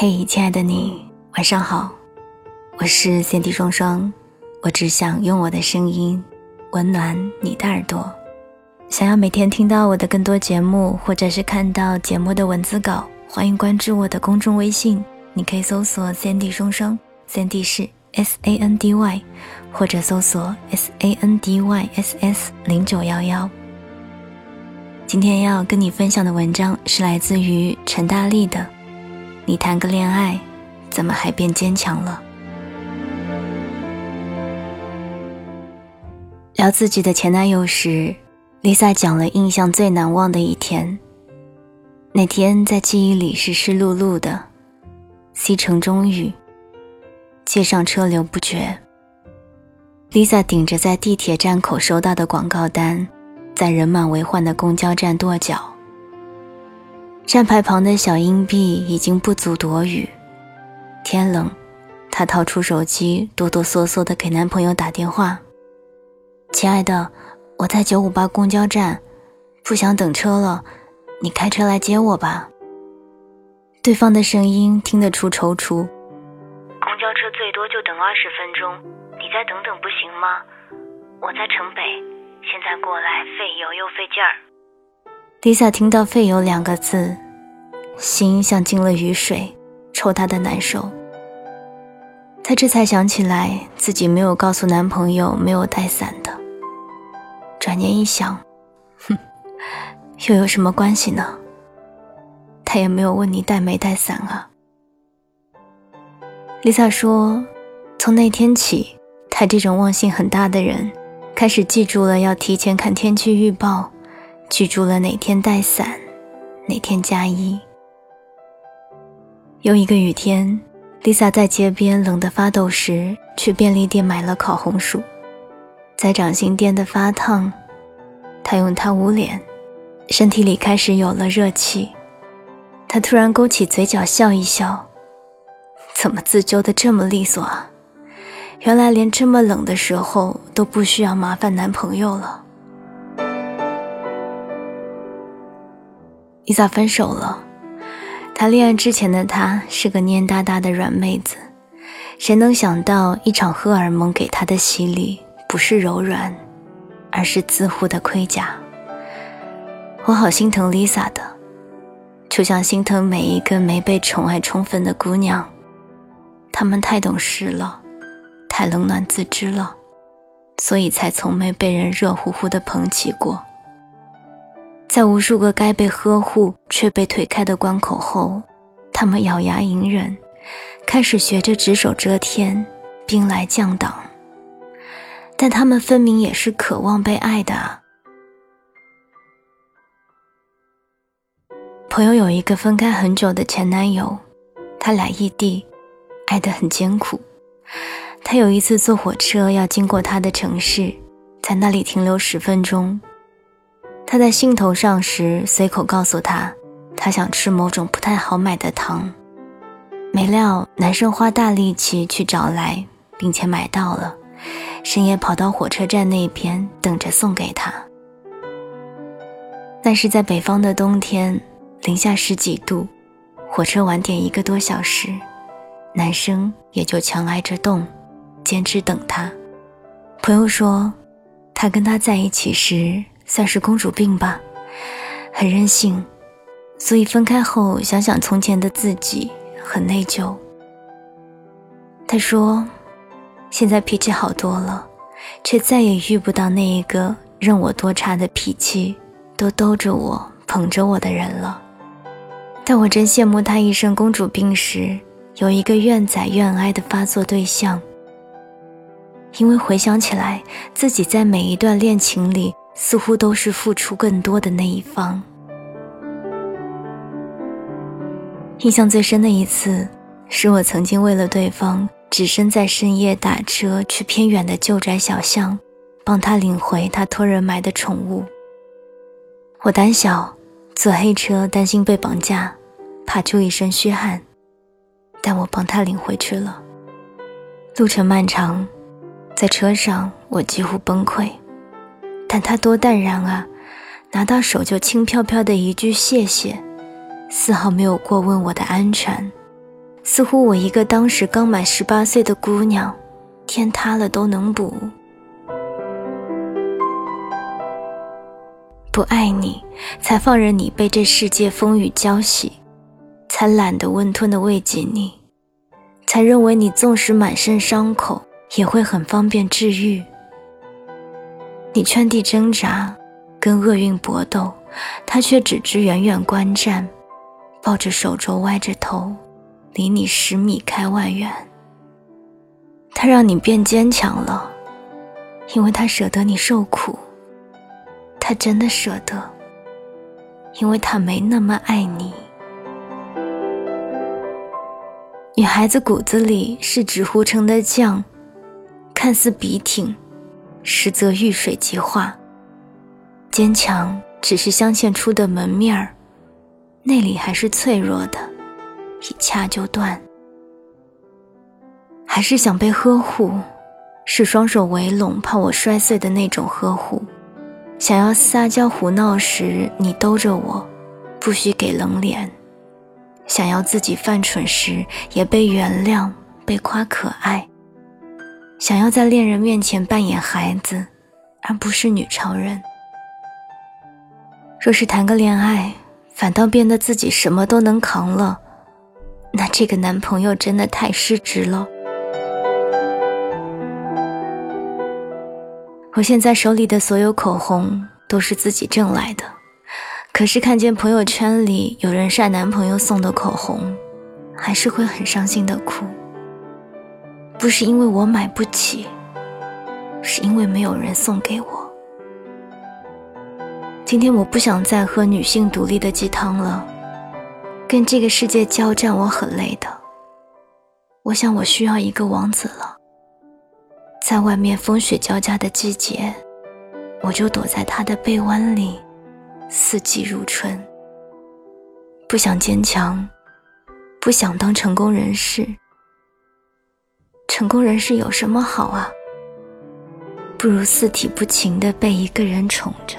嘿，亲爱的你，晚上好，我是三 D 双双，我只想用我的声音温暖你的耳朵。想要每天听到我的更多节目，或者是看到节目的文字稿，欢迎关注我的公众微信，你可以搜索三 D 双双，三 D 是 S A N D Y，或者搜索 S A N D Y S S 零九幺幺。今天要跟你分享的文章是来自于陈大力的。你谈个恋爱，怎么还变坚强了？聊自己的前男友时，Lisa 讲了印象最难忘的一天。那天在记忆里是湿漉漉的，西城中雨，街上车流不绝。Lisa 顶着在地铁站口收到的广告单。在人满为患的公交站跺脚，站牌旁的小硬币已经不足躲雨。天冷，她掏出手机，哆哆嗦嗦地给男朋友打电话：“亲爱的，我在九五八公交站，不想等车了，你开车来接我吧。”对方的声音听得出踌躇：“公交车最多就等二十分钟，你再等等不行吗？我在城北。”现在过来费油又费劲儿。Lisa 听到“费油”两个字，心像进了雨水，抽她的难受。她这才想起来自己没有告诉男朋友没有带伞的。转念一想，哼，又有什么关系呢？他也没有问你带没带伞啊。Lisa 说，从那天起，他这种忘性很大的人。开始记住了要提前看天气预报，记住了哪天带伞，哪天加衣。有一个雨天，Lisa 在街边冷得发抖时，去便利店买了烤红薯，在掌心颠得发烫，她用它捂脸，身体里开始有了热气。她突然勾起嘴角笑一笑，怎么自救的这么利索啊？原来连这么冷的时候都不需要麻烦男朋友了。伊萨分手了，谈恋爱之前的她是个蔫哒哒的软妹子，谁能想到一场荷尔蒙给她的洗礼不是柔软，而是自护的盔甲。我好心疼 Lisa 的，就像心疼每一个没被宠爱充分的姑娘，她们太懂事了。太冷暖自知了，所以才从没被人热乎乎的捧起过。在无数个该被呵护却被推开的关口后，他们咬牙隐忍，开始学着只手遮天，兵来将挡。但他们分明也是渴望被爱的。朋友有一个分开很久的前男友，他俩异地，爱得很艰苦。他有一次坐火车要经过他的城市，在那里停留十分钟。他在兴头上时随口告诉他，他想吃某种不太好买的糖。没料男生花大力气去找来，并且买到了，深夜跑到火车站那边等着送给他。但是在北方的冬天，零下十几度，火车晚点一个多小时，男生也就强挨着冻。坚持等他。朋友说，他跟他在一起时算是公主病吧，很任性，所以分开后想想从前的自己很内疚。他说，现在脾气好多了，却再也遇不到那一个任我多差的脾气都兜着我、捧着我的人了。但我真羡慕他一生公主病时有一个愿载愿哀的发作对象。因为回想起来，自己在每一段恋情里似乎都是付出更多的那一方。印象最深的一次，是我曾经为了对方，只身在深夜打车去偏远的旧宅小巷，帮他领回他托人买的宠物。我胆小，坐黑车担心被绑架，怕出一身虚汗，但我帮他领回去了。路程漫长。在车上，我几乎崩溃，但他多淡然啊，拿到手就轻飘飘的一句谢谢，丝毫没有过问我的安全，似乎我一个当时刚满十八岁的姑娘，天塌了都能补。不爱你，才放任你被这世界风雨浇洗，才懒得温吞的慰藉你，才认为你纵使满身伤口，也会很方便治愈。你圈地挣扎，跟厄运搏斗，他却只知远远观战，抱着手肘歪着头，离你十米开外远。他让你变坚强了，因为他舍得你受苦。他真的舍得，因为他没那么爱你。女孩子骨子里是纸糊成的酱，看似笔挺，实则遇水即化。坚强只是镶嵌出的门面儿，内里还是脆弱的，一掐就断。还是想被呵护，是双手围拢，怕我摔碎的那种呵护。想要撒娇胡闹时，你兜着我，不许给冷脸；想要自己犯蠢时，也被原谅，被夸可爱；想要在恋人面前扮演孩子，而不是女超人。若是谈个恋爱，反倒变得自己什么都能扛了，那这个男朋友真的太失职了。我现在手里的所有口红都是自己挣来的，可是看见朋友圈里有人晒男朋友送的口红，还是会很伤心的哭。不是因为我买不起，是因为没有人送给我。今天我不想再喝女性独立的鸡汤了，跟这个世界交战我很累的。我想我需要一个王子了。在外面风雪交加的季节，我就躲在他的臂弯里，四季如春。不想坚强，不想当成功人士。成功人士有什么好啊？不如四体不勤的被一个人宠着。